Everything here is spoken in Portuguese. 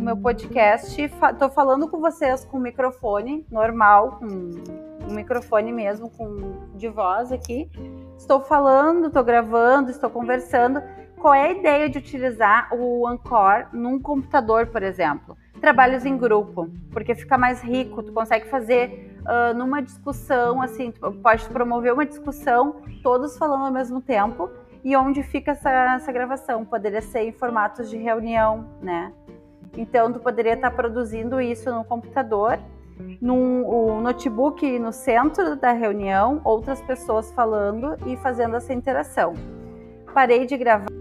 meu podcast, estou falando com vocês com microfone normal, com um microfone mesmo, com de voz aqui. Estou falando, estou gravando, estou conversando. Qual é a ideia de utilizar o Anchor num computador, por exemplo? Trabalhos em grupo, porque fica mais rico, tu consegue fazer uh, numa discussão, assim, pode promover uma discussão, todos falando ao mesmo tempo, e onde fica essa, essa gravação? Poderia ser em formatos de reunião, né? Então, tu poderia estar produzindo isso no computador, num notebook no centro da reunião, outras pessoas falando e fazendo essa interação. Parei de gravar